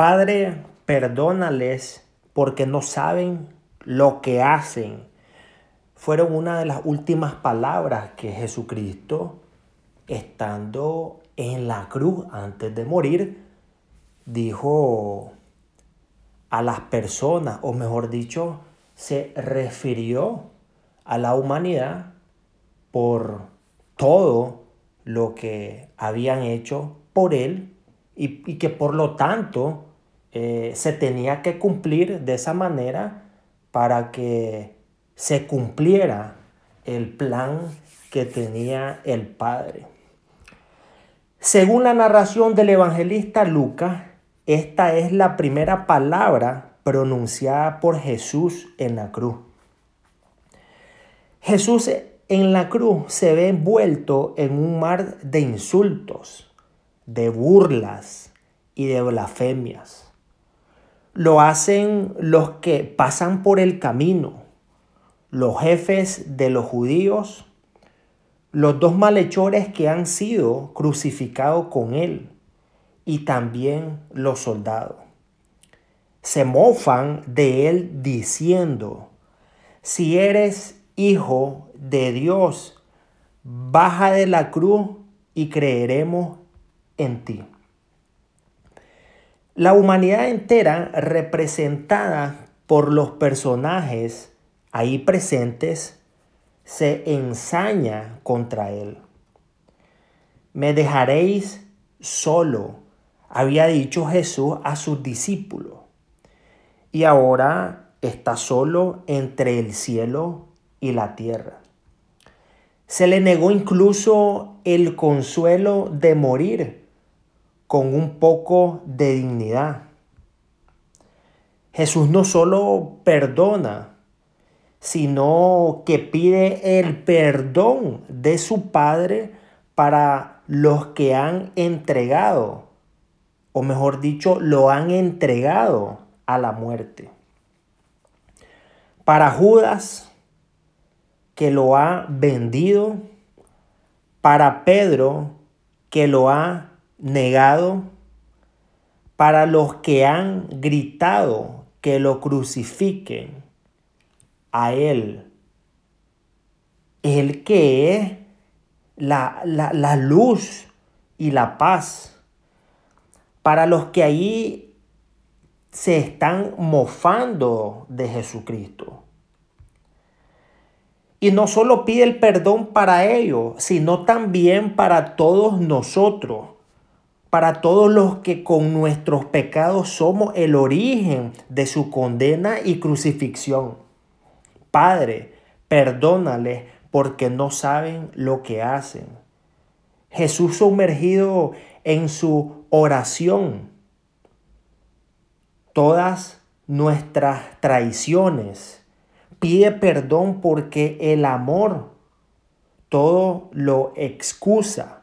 Padre, perdónales porque no saben lo que hacen. Fueron una de las últimas palabras que Jesucristo, estando en la cruz antes de morir, dijo a las personas, o mejor dicho, se refirió a la humanidad por todo lo que habían hecho por él y, que por lo tanto eh, se tenía que cumplir de esa manera para que se cumpliera el plan que tenía el Padre. Según la narración del evangelista Lucas, esta es la primera palabra pronunciada por Jesús en la cruz. Jesús en la cruz se ve envuelto en un mar de insultos, de burlas y de blasfemias. Lo hacen los que pasan por el camino, los jefes de los judíos, los dos malhechores que han sido crucificados con él y también los soldados. Se mofan de él diciendo, si eres hijo de Dios, baja de la cruz y creeremos en ti. La humanidad entera representada por los personajes ahí presentes se ensaña contra él. Me dejaréis solo, había dicho Jesús a sus discípulos, y ahora está solo entre el cielo y la tierra. Se le negó incluso el consuelo de morir con un poco de dignidad. Jesús no solo perdona, sino que pide el perdón de su Padre para los que han entregado, o mejor dicho, lo han entregado a la muerte. Para Judas, que lo ha vendido, para Pedro que lo ha negado, para los que han gritado que lo crucifiquen, a Él, el que es la, la luz y la paz, para los que ahí se están mofando de Jesucristo. Y no solo pide el perdón para ellos, sino también para todos nosotros, para todos los que con nuestros pecados somos el origen de su condena y crucifixión. Padre, perdónales porque no saben lo que hacen. Jesús sumergido en su oración, todas nuestras traiciones, pide perdón porque el amor todo lo excusa,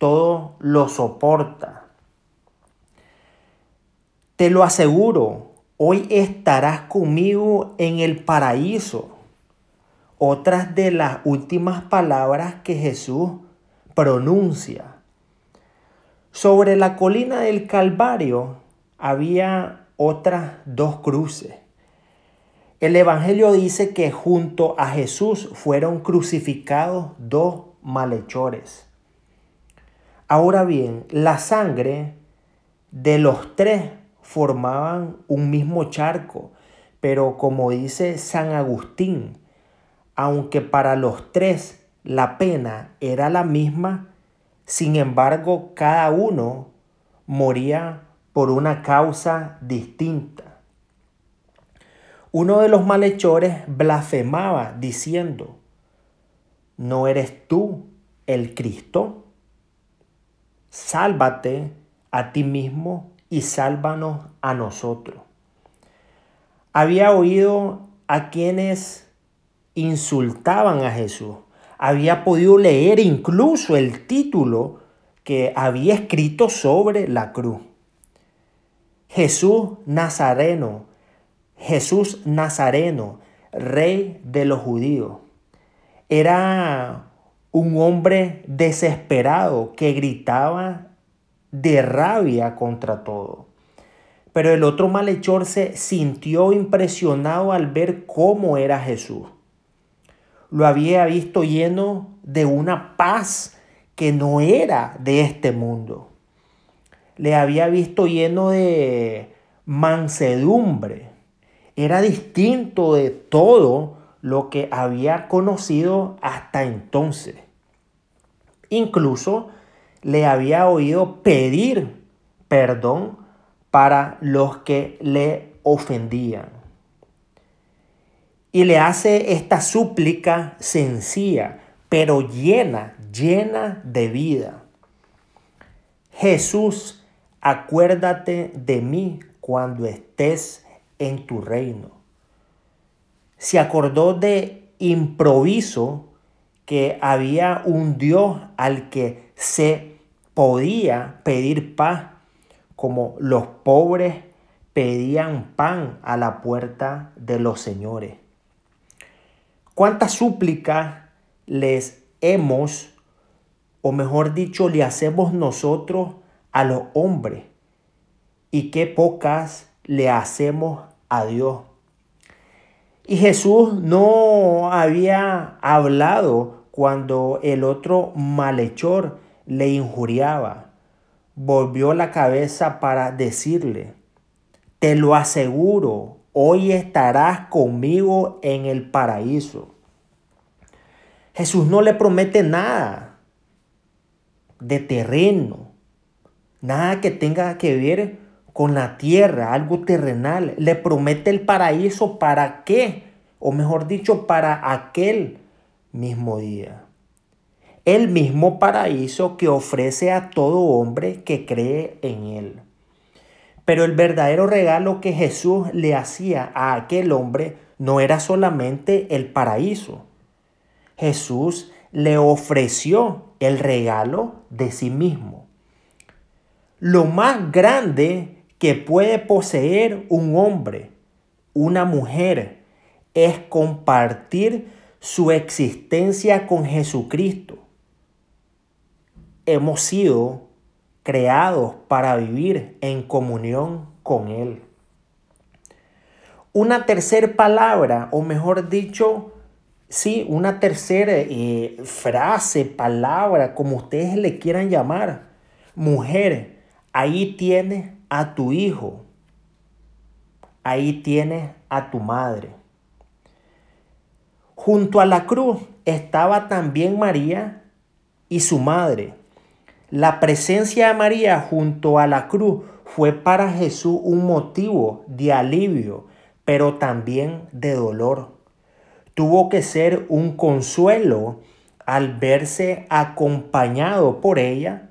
todo lo soporta. Te lo aseguro, hoy estarás conmigo en el paraíso. Otras de las últimas palabras que Jesús pronuncia. Sobre la colina del Calvario había otras dos cruces. El Evangelio dice que junto a Jesús fueron crucificados dos malhechores. Ahora bien, la sangre de los tres formaban un mismo charco, pero como dice San Agustín, aunque para los tres la pena era la misma, sin embargo cada uno moría por una causa distinta. Uno de los malhechores blasfemaba diciendo, ¿no eres tú el Cristo? Sálvate a ti mismo y sálvanos a nosotros. Había oído a quienes insultaban a Jesús. Había podido leer incluso el título que había escrito sobre la cruz. Jesús Nazareno, Jesús Nazareno, rey de los judíos. Era un hombre desesperado que gritaba de rabia contra todo. pero el otro malhechor se sintió impresionado al ver cómo era Jesús. Lo había visto lleno de una paz que no era de este mundo. Le había visto lleno de mansedumbre. Era distinto de todo lo que había conocido hasta entonces. Incluso le había oído pedir perdón para los que le ofendían. Y le hace esta súplica sencilla, pero llena, llena de vida. Jesús, acuérdate de mí cuando estés en tu reino. Se acordó de improviso que había un Dios al que se podía pedir paz como los pobres pedían pan a la puerta de los señores. ¿Cuántas súplicas les hemos, o mejor dicho, le hacemos nosotros a los hombres? Y qué pocas le hacemos a Dios. Y Jesús no había hablado cuando el otro malhechor le injuriaba volvió la cabeza para decirle, te lo aseguro, hoy estarás conmigo en el paraíso. Jesús no le promete nada de terreno, nada que tenga que ver con la tierra, algo terrenal. Le promete el paraíso para qué, o mejor dicho, para aquel mismo día el mismo paraíso que ofrece a todo hombre que cree en él. Pero el verdadero regalo que Jesús le hacía a aquel hombre no era solamente el paraíso. Jesús le ofreció el regalo de sí mismo. Lo más grande que puede poseer un hombre, una mujer, es compartir su existencia con Jesucristo hemos sido creados para vivir en comunión con Él. Una tercera palabra, o mejor dicho, sí, una tercera eh, frase, palabra, como ustedes le quieran llamar. Mujer, ahí tienes a tu hijo. Ahí tienes a tu madre. Junto a la cruz estaba también María y su madre. La presencia de María junto a la cruz fue para Jesús un motivo de alivio, pero también de dolor. Tuvo que ser un consuelo al verse acompañado por ella.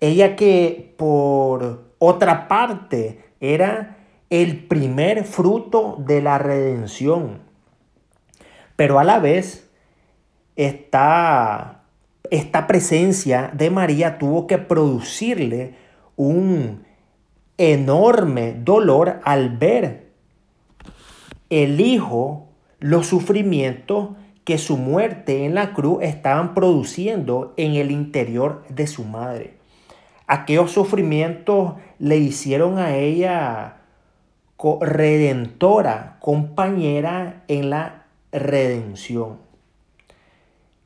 Ella que por otra parte era el primer fruto de la redención, pero a la vez está esta presencia de María tuvo que producirle un enorme dolor al ver el Hijo los sufrimientos que su muerte en la cruz estaban produciendo en el interior de su madre. Aquellos sufrimientos le hicieron a ella redentora, compañera en la redención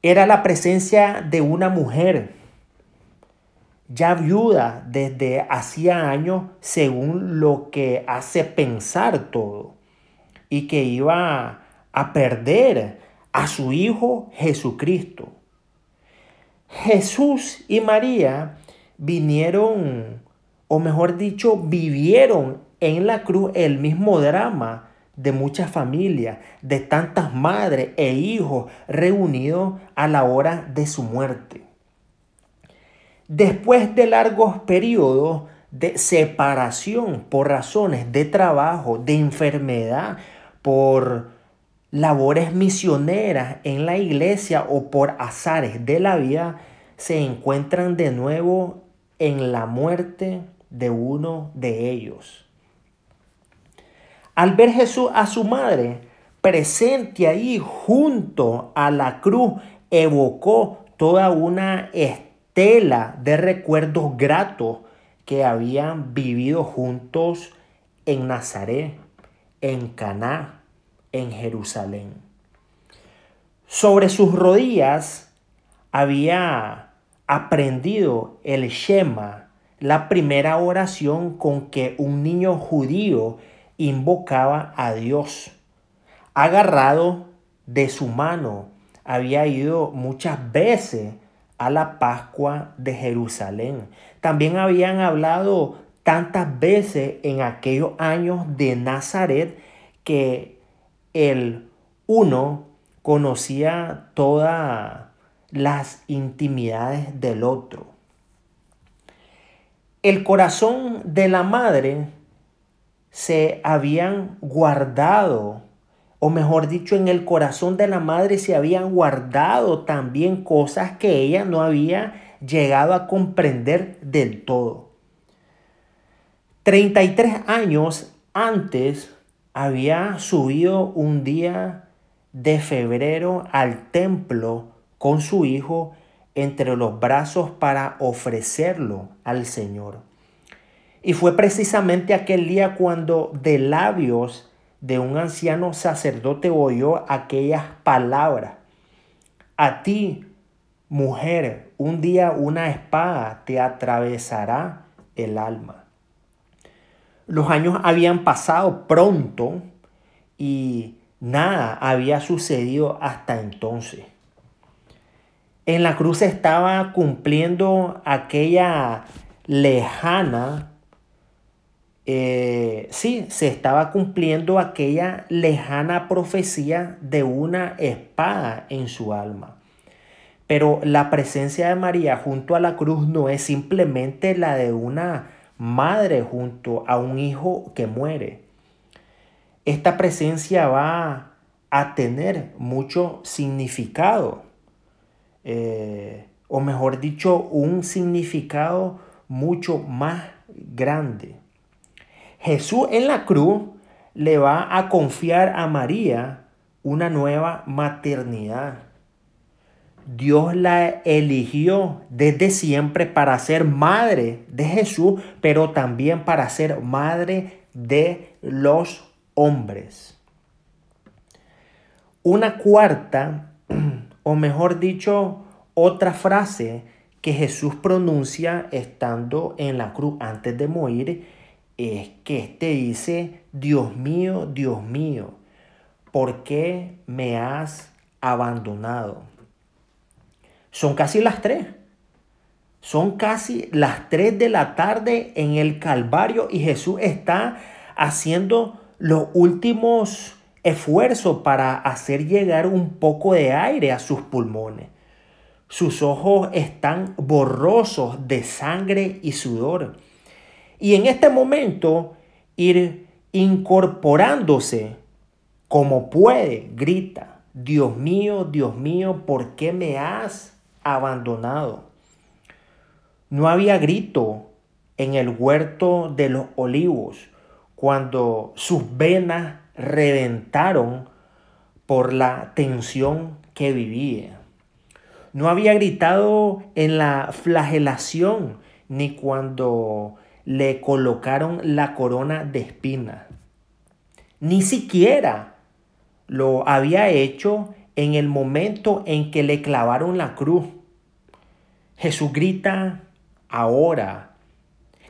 era la presencia de una mujer ya viuda desde hacía años según lo que hace pensar todo y que iba a perder a su hijo Jesucristo. Jesús y María vinieron, o mejor dicho, vivieron en la cruz el mismo drama de muchas familias, de tantas madres e hijos reunidos a la hora de su muerte. Después de largos periodos de separación por razones de trabajo, de enfermedad, por labores misioneras en la iglesia o por azares de la vida, se encuentran de nuevo en la muerte de uno de ellos. Al ver Jesús a su madre presente ahí junto a la cruz, evocó toda una estela de recuerdos gratos que habían vivido juntos en Nazaret, en Caná, en Jerusalén. Sobre sus rodillas había aprendido el Shema, la primera oración con que un niño judío invocaba a Dios. Agarrado de su mano, había ido muchas veces a la Pascua de Jerusalén. También habían hablado tantas veces en aquellos años de Nazaret que el uno conocía todas las intimidades del otro. El corazón de la madre se habían guardado o mejor dicho, en el corazón de la madre se habían guardado también cosas que ella no había llegado a comprender del todo. 33 años antes había subido un día de febrero al templo con su hijo entre los brazos para ofrecerlo al Señor. Y fue precisamente aquel día cuando de labios de un anciano sacerdote oyó aquellas palabras. A ti, mujer, un día una espada te atravesará el alma. Los años habían pasado pronto y nada había sucedido hasta entonces. En la cruz estaba cumpliendo aquella lejana eh, sí, se estaba cumpliendo aquella lejana profecía de una espada en su alma. Pero la presencia de María junto a la cruz no es simplemente la de una madre junto a un hijo que muere. Esta presencia va a tener mucho significado, eh, o mejor dicho, un significado mucho más grande. Jesús en la cruz le va a confiar a María una nueva maternidad. Dios la eligió desde siempre para ser madre de Jesús, pero también para ser madre de los hombres. Una cuarta, o mejor dicho, otra frase que Jesús pronuncia estando en la cruz antes de morir es que éste dice, Dios mío, Dios mío, ¿por qué me has abandonado? Son casi las tres. Son casi las tres de la tarde en el Calvario y Jesús está haciendo los últimos esfuerzos para hacer llegar un poco de aire a sus pulmones. Sus ojos están borrosos de sangre y sudor. Y en este momento ir incorporándose como puede, grita, Dios mío, Dios mío, ¿por qué me has abandonado? No había grito en el huerto de los olivos cuando sus venas reventaron por la tensión que vivía. No había gritado en la flagelación ni cuando le colocaron la corona de espinas. Ni siquiera lo había hecho en el momento en que le clavaron la cruz. Jesús grita ahora.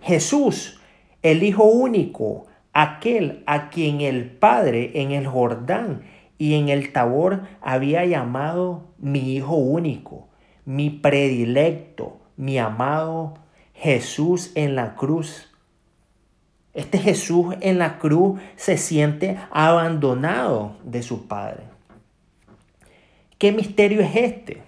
Jesús, el Hijo único, aquel a quien el Padre en el Jordán y en el Tabor había llamado mi Hijo único, mi predilecto, mi amado Jesús en la cruz. Este Jesús en la cruz se siente abandonado de su Padre. ¿Qué misterio es este?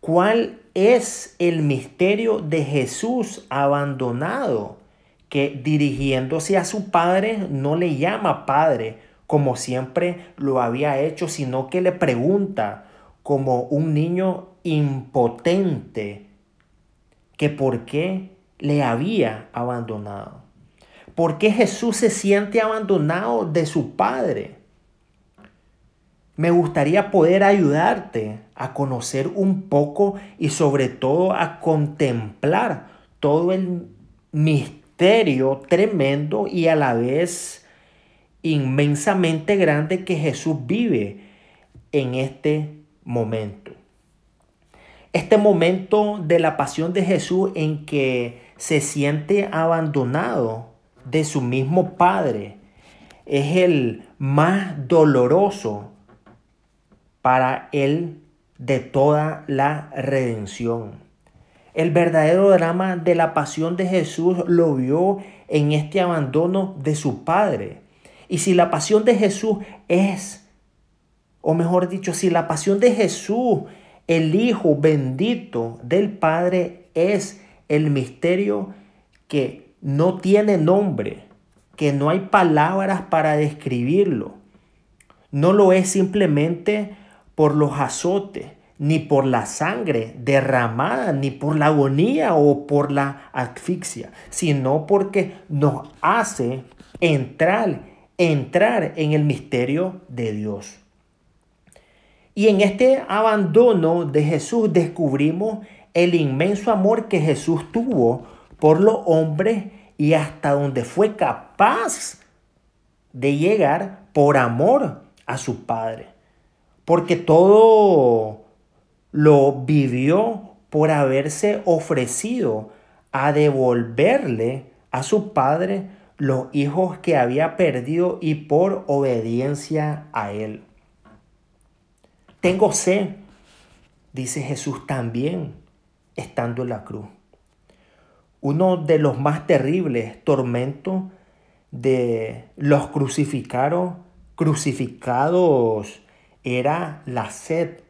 ¿Cuál es el misterio de Jesús abandonado que dirigiéndose a su Padre no le llama Padre como siempre lo había hecho, sino que le pregunta como un niño impotente que por qué le había abandonado. ¿Por qué Jesús se siente abandonado de su Padre? Me gustaría poder ayudarte a conocer un poco y sobre todo a contemplar todo el misterio tremendo y a la vez inmensamente grande que Jesús vive en este momento. Este momento de la pasión de Jesús en que se siente abandonado de su mismo Padre es el más doloroso para él de toda la redención. El verdadero drama de la pasión de Jesús lo vio en este abandono de su Padre. Y si la pasión de Jesús es, o mejor dicho, si la pasión de Jesús, el Hijo bendito del Padre, es el misterio que no tiene nombre, que no hay palabras para describirlo. No lo es simplemente por los azotes, ni por la sangre derramada, ni por la agonía o por la asfixia, sino porque nos hace entrar, entrar en el misterio de Dios. Y en este abandono de Jesús descubrimos el inmenso amor que Jesús tuvo por los hombres y hasta donde fue capaz de llegar por amor a su Padre. Porque todo lo vivió por haberse ofrecido a devolverle a su Padre los hijos que había perdido y por obediencia a Él. Tengo sed, dice Jesús también, estando en la cruz uno de los más terribles tormentos de los crucificados, crucificados era la sed,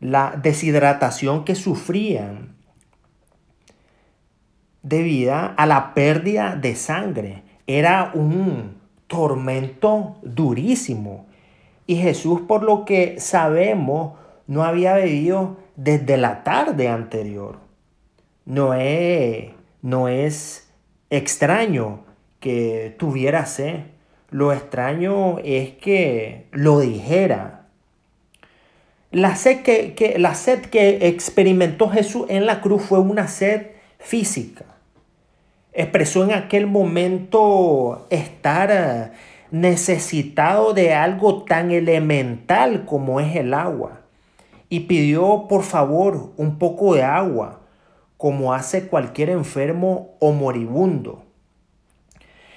la deshidratación que sufrían debido a la pérdida de sangre. Era un tormento durísimo. Y Jesús, por lo que sabemos, no había bebido desde la tarde anterior. No es no es extraño que tuviera sed. Lo extraño es que lo dijera. La sed que, la sed que experimentó Jesús en la cruz fue una sed física. Expresó en aquel momento estar necesitado de algo tan elemental como es el agua. Y pidió por favor un poco de agua como hace cualquier enfermo o moribundo.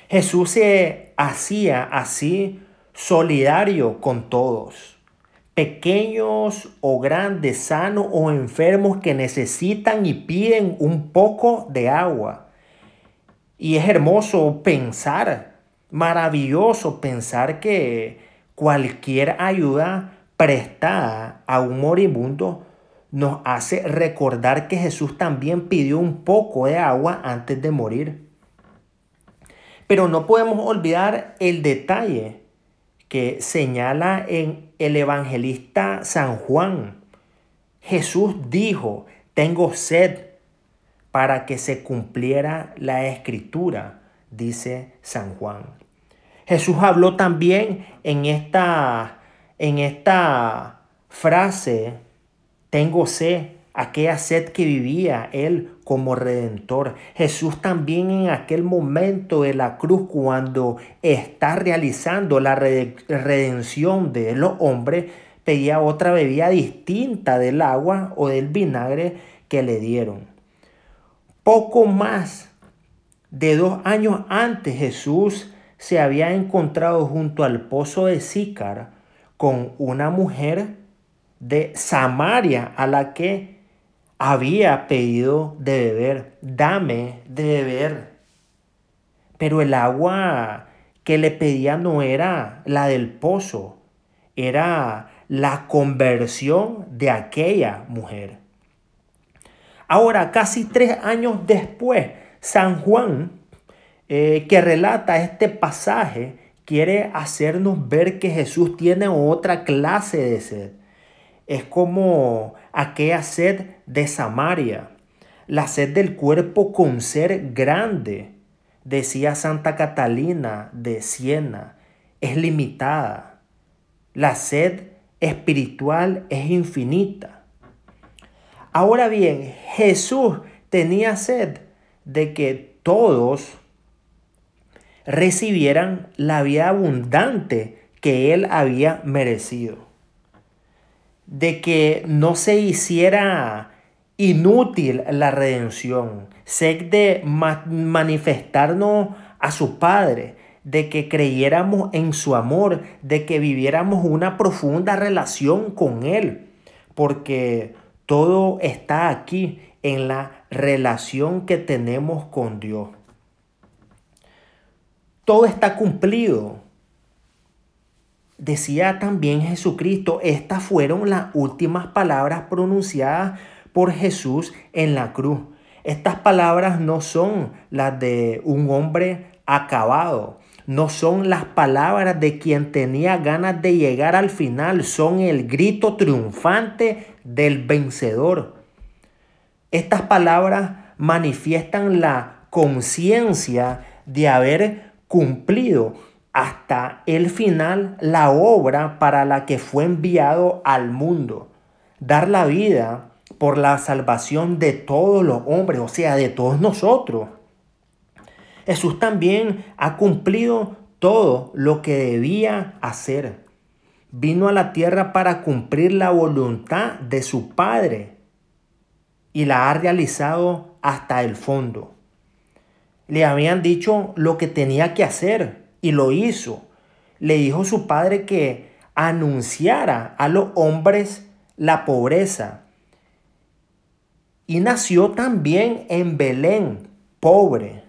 Jesús se hacía así solidario con todos, pequeños o grandes, sanos o enfermos que necesitan y piden un poco de agua. Y es hermoso pensar, maravilloso pensar que cualquier ayuda prestada a un moribundo nos hace recordar que Jesús también pidió un poco de agua antes de morir. Pero no podemos olvidar el detalle que señala en el evangelista San Juan. Jesús dijo, tengo sed para que se cumpliera la escritura, dice San Juan. Jesús habló también en esta, en esta frase tengo sed, aquella sed que vivía Él como redentor. Jesús también en aquel momento de la cruz, cuando está realizando la redención de los hombres, pedía otra bebida distinta del agua o del vinagre que le dieron. Poco más de dos años antes Jesús se había encontrado junto al pozo de Sícar con una mujer de Samaria a la que había pedido de beber, dame de beber. Pero el agua que le pedía no era la del pozo, era la conversión de aquella mujer. Ahora, casi tres años después, San Juan, eh, que relata este pasaje, quiere hacernos ver que Jesús tiene otra clase de sed es como aquella sed de Samaria, la sed del cuerpo con ser grande, decía Santa Catalina de Siena, es limitada. La sed espiritual es infinita. Ahora bien, Jesús tenía sed de que todos recibieran la vida abundante que él había merecido. De que no se hiciera inútil la redención, sed de manifestarnos a su Padre, de que creyéramos en su amor, de que viviéramos una profunda relación con Él, porque todo está aquí en la relación que tenemos con Dios. Todo está cumplido. Decía también Jesucristo, estas fueron las últimas palabras pronunciadas por Jesús en la cruz. Estas palabras no son las de un hombre acabado, no son las palabras de quien tenía ganas de llegar al final, son el grito triunfante del vencedor. Estas palabras manifiestan la conciencia de haber cumplido hasta el final la obra para la que fue enviado al mundo. Dar la vida por la salvación de todos los hombres, o sea, de todos nosotros. Jesús también ha cumplido todo lo que debía hacer. Vino a la tierra para cumplir la voluntad de su Padre y la ha realizado hasta el fondo. Le habían dicho lo que tenía que hacer y lo hizo. Le dijo su Padre que anunciara a los hombres la pobreza. Y nació también en Belén, pobre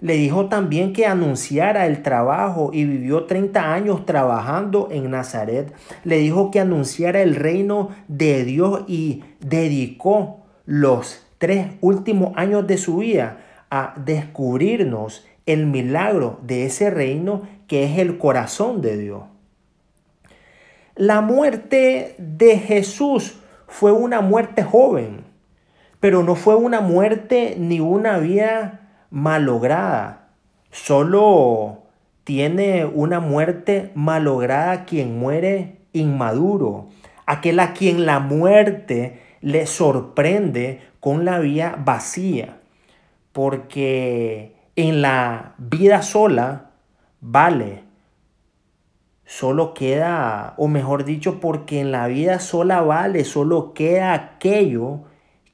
le dijo también que anunciara el trabajo y vivió 30 años trabajando en Nazaret. Le dijo que anunciara el reino de Dios y dedicó los tres últimos años de su vida a descubrirnos el milagro de ese reino que es el corazón de Dios. La muerte de Jesús fue una muerte joven, pero no fue una muerte ni una vida malograda. Solo tiene una muerte malograda quien muere inmaduro, aquel a quien la muerte le sorprende con la vida vacía, porque en la vida sola vale, solo queda, o mejor dicho, porque en la vida sola vale, solo queda aquello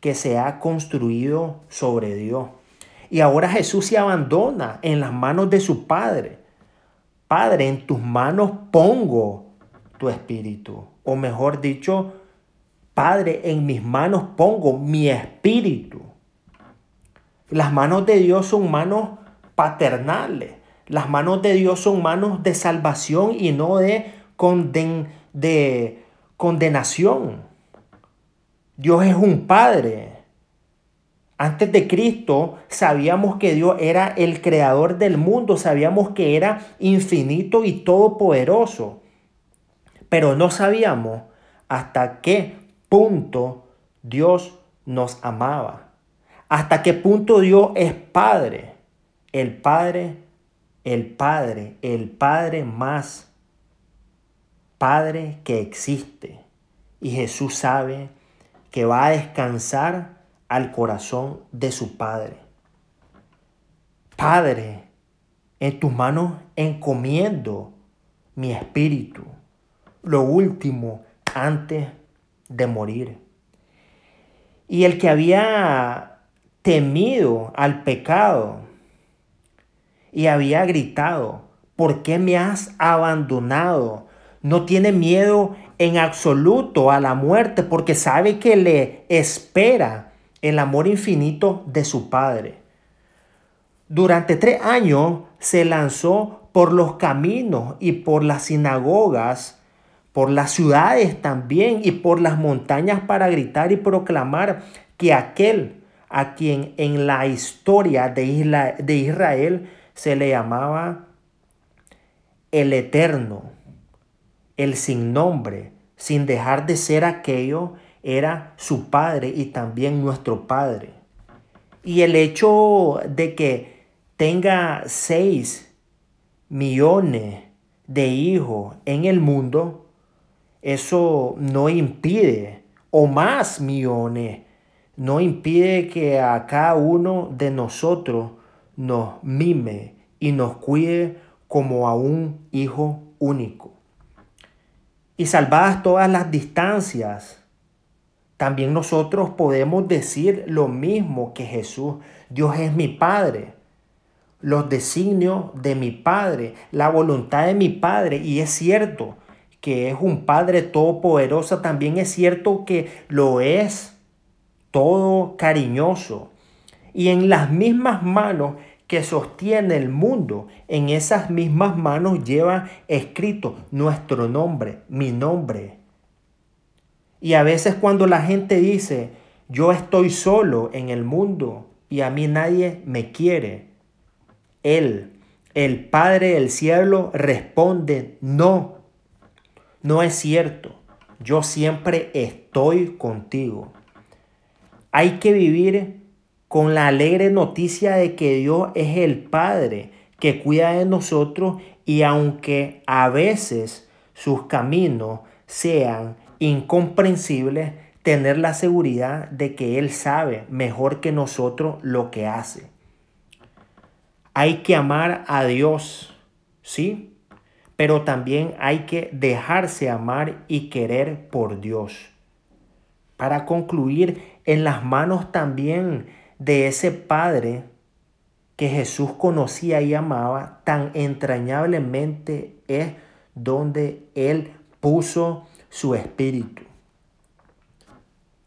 que se ha construido sobre Dios. Y ahora Jesús se abandona en las manos de su Padre. Padre, en tus manos pongo tu espíritu. O mejor dicho, Padre, en mis manos pongo mi espíritu. Las manos de Dios son manos paternales. Las manos de Dios son manos de salvación y no de, de condenación. Dios es un Padre antes de Cristo sabíamos que Dios era el creador del mundo, sabíamos que era infinito y todopoderoso, pero no sabíamos hasta qué punto Dios nos amaba, hasta qué punto Dios es Padre, el Padre, el Padre, el Padre más Padre que existe. Y Jesús sabe que va a descansar al corazón de su Padre. Padre, en tus manos encomiendo mi espíritu, lo último antes de morir. Y el que había temido al pecado y había gritado, ¿por qué me has abandonado? No tiene miedo en absoluto a la muerte porque sabe que le espera el amor infinito de su Padre. Durante tres años se lanzó por los caminos y por las sinagogas, por las ciudades también y por las montañas para gritar y proclamar que aquel a quien en la historia de, de Israel se le llamaba el eterno, el sin nombre, sin dejar de ser aquello era su padre y también nuestro padre. Y el hecho de que tenga seis millones de hijos en el mundo, eso no impide, o más millones no impide que a cada uno de nosotros nos mime y nos cuide como a un hijo único. Y salvadas todas las distancias, también nosotros podemos decir lo mismo que Jesús. Dios es mi Padre. Los designios de mi Padre, la voluntad de mi Padre. Y es cierto que es un Padre todopoderoso. También es cierto que lo es todo cariñoso. Y en las mismas manos que sostiene el mundo, en esas mismas manos lleva escrito nuestro nombre, mi nombre. Y a veces cuando la gente dice, yo estoy solo en el mundo y a mí nadie me quiere, Él, el Padre del cielo, responde, no, no es cierto, yo siempre estoy contigo. Hay que vivir con la alegre noticia de que Dios es el Padre que cuida de nosotros y aunque a veces sus caminos sean incomprensible tener la seguridad de que Él sabe mejor que nosotros lo que hace. Hay que amar a Dios, ¿sí? Pero también hay que dejarse amar y querer por Dios. Para concluir, en las manos también de ese Padre que Jesús conocía y amaba tan entrañablemente es donde Él puso su espíritu.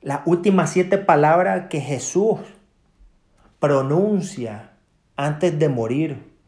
Las últimas siete palabras que Jesús pronuncia antes de morir